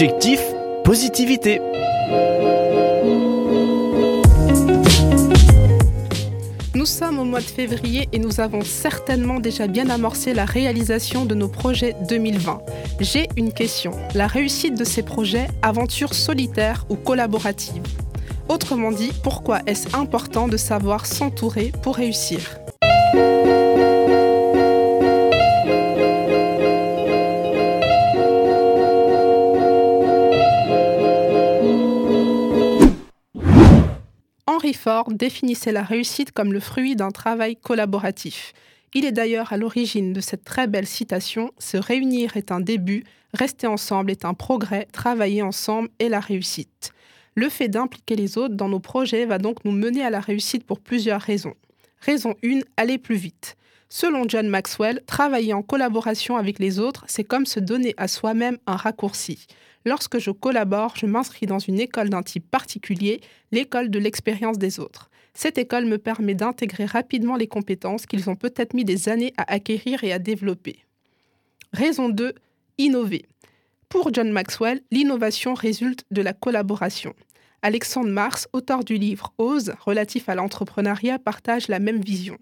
Objectif, positivité. Nous sommes au mois de février et nous avons certainement déjà bien amorcé la réalisation de nos projets 2020. J'ai une question. La réussite de ces projets, aventures solitaires ou collaboratives? Autrement dit, pourquoi est-ce important de savoir s'entourer pour réussir? Henry Ford définissait la réussite comme le fruit d'un travail collaboratif. Il est d'ailleurs à l'origine de cette très belle citation Se réunir est un début, rester ensemble est un progrès, travailler ensemble est la réussite. Le fait d'impliquer les autres dans nos projets va donc nous mener à la réussite pour plusieurs raisons. Raison 1, aller plus vite. Selon John Maxwell, travailler en collaboration avec les autres, c'est comme se donner à soi-même un raccourci. Lorsque je collabore, je m'inscris dans une école d'un type particulier, l'école de l'expérience des autres. Cette école me permet d'intégrer rapidement les compétences qu'ils ont peut-être mis des années à acquérir et à développer. Raison 2, innover. Pour John Maxwell, l'innovation résulte de la collaboration. Alexandre Mars, auteur du livre Ose, relatif à l'entrepreneuriat, partage la même vision.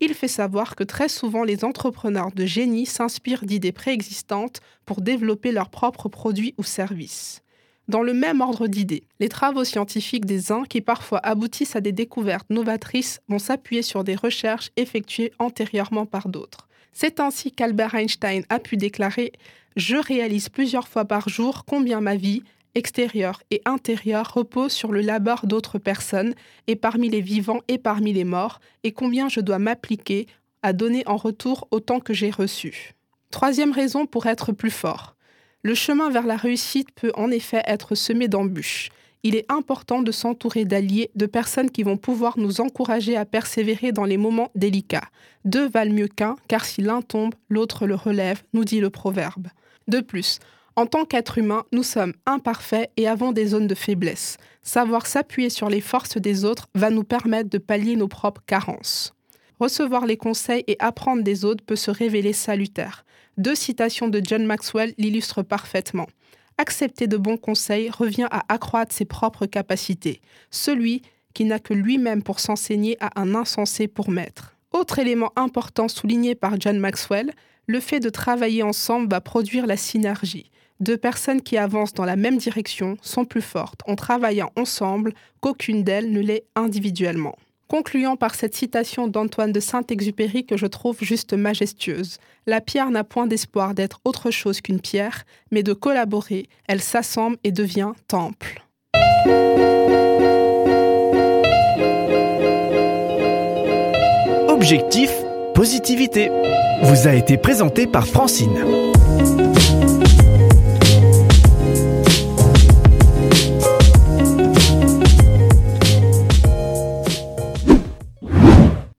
Il fait savoir que très souvent les entrepreneurs de génie s'inspirent d'idées préexistantes pour développer leurs propres produits ou services. Dans le même ordre d'idées, les travaux scientifiques des uns qui parfois aboutissent à des découvertes novatrices vont s'appuyer sur des recherches effectuées antérieurement par d'autres. C'est ainsi qu'Albert Einstein a pu déclarer Je réalise plusieurs fois par jour combien ma vie, extérieur et intérieur repose sur le labeur d'autres personnes, et parmi les vivants et parmi les morts, et combien je dois m'appliquer à donner en retour autant que j'ai reçu. Troisième raison pour être plus fort. Le chemin vers la réussite peut en effet être semé d'embûches. Il est important de s'entourer d'alliés, de personnes qui vont pouvoir nous encourager à persévérer dans les moments délicats. Deux valent mieux qu'un, car si l'un tombe, l'autre le relève, nous dit le proverbe. De plus, en tant qu'être humain, nous sommes imparfaits et avons des zones de faiblesse. Savoir s'appuyer sur les forces des autres va nous permettre de pallier nos propres carences. Recevoir les conseils et apprendre des autres peut se révéler salutaire. Deux citations de John Maxwell l'illustrent parfaitement. Accepter de bons conseils revient à accroître ses propres capacités. Celui qui n'a que lui-même pour s'enseigner a un insensé pour maître. Autre élément important souligné par John Maxwell, le fait de travailler ensemble va produire la synergie. Deux personnes qui avancent dans la même direction sont plus fortes en travaillant ensemble qu'aucune d'elles ne l'est individuellement. Concluant par cette citation d'Antoine de Saint-Exupéry que je trouve juste majestueuse. La pierre n'a point d'espoir d'être autre chose qu'une pierre, mais de collaborer, elle s'assemble et devient temple. Objectif, positivité. Vous a été présenté par Francine.